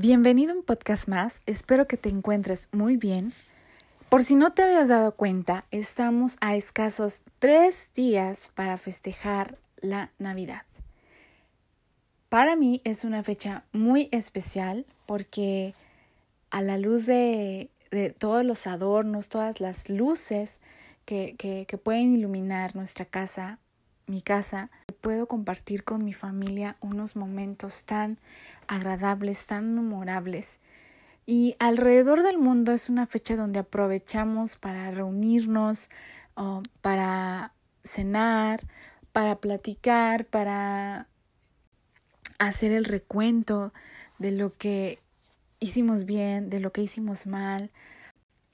Bienvenido a un podcast más, espero que te encuentres muy bien. Por si no te habías dado cuenta, estamos a escasos tres días para festejar la Navidad. Para mí es una fecha muy especial porque a la luz de, todos los adornos, todas las luces que, que pueden iluminar nuestra casa, mi casa, puedo compartir con mi familia unos momentos tan agradables, tan memorables. Y alrededor del mundo es una fecha donde aprovechamos para reunirnos, para cenar, para platicar, para hacer el recuento de lo que hicimos bien, de lo que hicimos mal.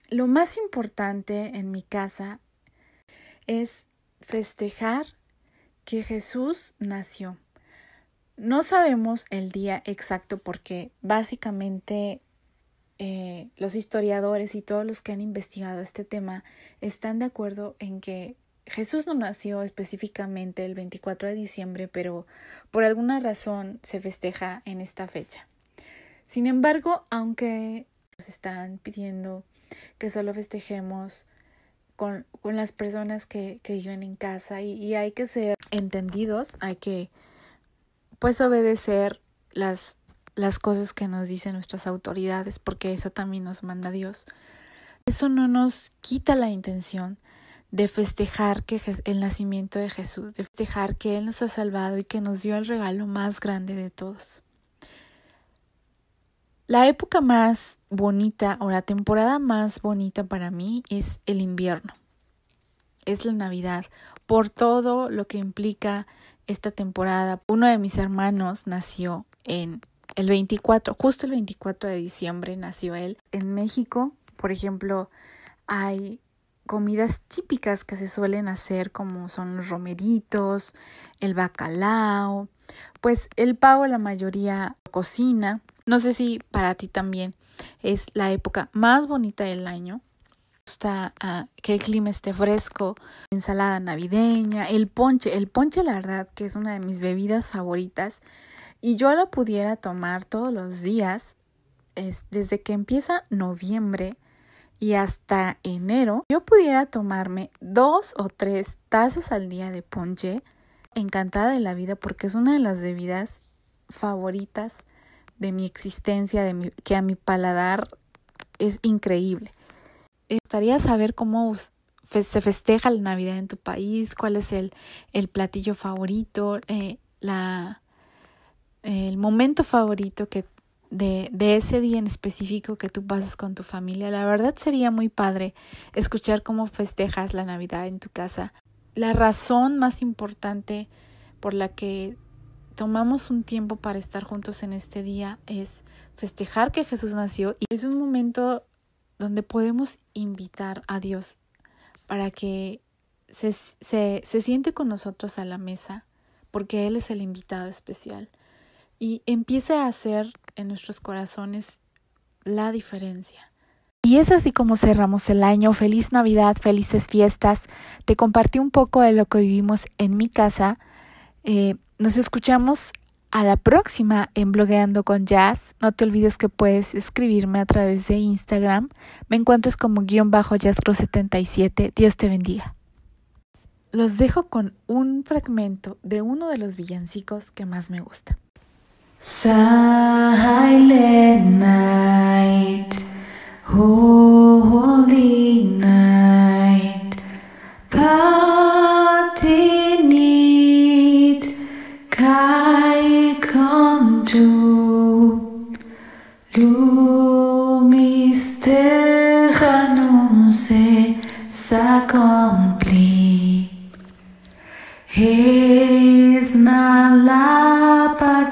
Lo más importante en mi casa es festejar que Jesús nació. No sabemos el día exacto porque básicamente eh, los historiadores y todos los que han investigado este tema están de acuerdo en que Jesús no nació específicamente el 24 de diciembre, pero por alguna razón se festeja en esta fecha. Sin embargo, aunque nos están pidiendo que solo festejemos con, con las personas que, que, viven en casa y, y, hay que ser entendidos, hay que pues obedecer las, las cosas que nos dicen nuestras autoridades, porque eso también nos manda Dios. Eso no nos quita la intención de festejar que el nacimiento de Jesús, de festejar que Él nos ha salvado y que nos dio el regalo más grande de todos. La época más bonita o la temporada más bonita para mí es el invierno. Es la Navidad, por todo lo que implica esta temporada. Uno de mis hermanos nació en el 24, justo el 24 de diciembre nació él. En México, por ejemplo, hay comidas típicas que se suelen hacer como son los romeritos, el bacalao, pues el pavo la mayoría cocina no sé si para ti también es la época más bonita del año. Gusta uh, que el clima esté fresco, ensalada navideña, el ponche, el ponche la verdad que es una de mis bebidas favoritas y yo la pudiera tomar todos los días es, desde que empieza noviembre y hasta enero, yo pudiera tomarme dos o tres tazas al día de ponche, encantada de la vida porque es una de las bebidas favoritas de mi existencia, de mi, que a mi paladar es increíble. Me gustaría saber cómo se festeja la Navidad en tu país, cuál es el, platillo favorito, eh, la, el momento favorito que de, ese día en específico que tú pasas con tu familia. La verdad sería muy padre escuchar cómo festejas la Navidad en tu casa. La razón más importante por la que tomamos un tiempo para estar juntos en este día es festejar que Jesús nació y es un momento donde podemos invitar a Dios para que se, se, se siente con nosotros a la mesa porque Él es el invitado especial y empiece a hacer en nuestros corazones la diferencia. Y es así como cerramos el año. Feliz Navidad, felices fiestas. Te compartí un poco de lo que vivimos en mi casa. Eh, nos escuchamos a la próxima en Blogueando con Jazz. No te olvides que puedes escribirme a través de Instagram. Me encuentras como guion bajo jazzcro77. Dios te bendiga. Los dejo con un fragmento de uno de los villancicos que más me gusta. Silent night, oh, holy night, parting kai come to, lumière annoncée s'accomplit,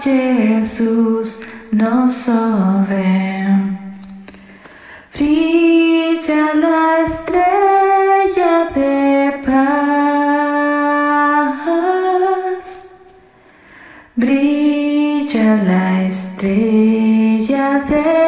Jesús nos ove. Brilla la estrella de paz. Brilla la estrella de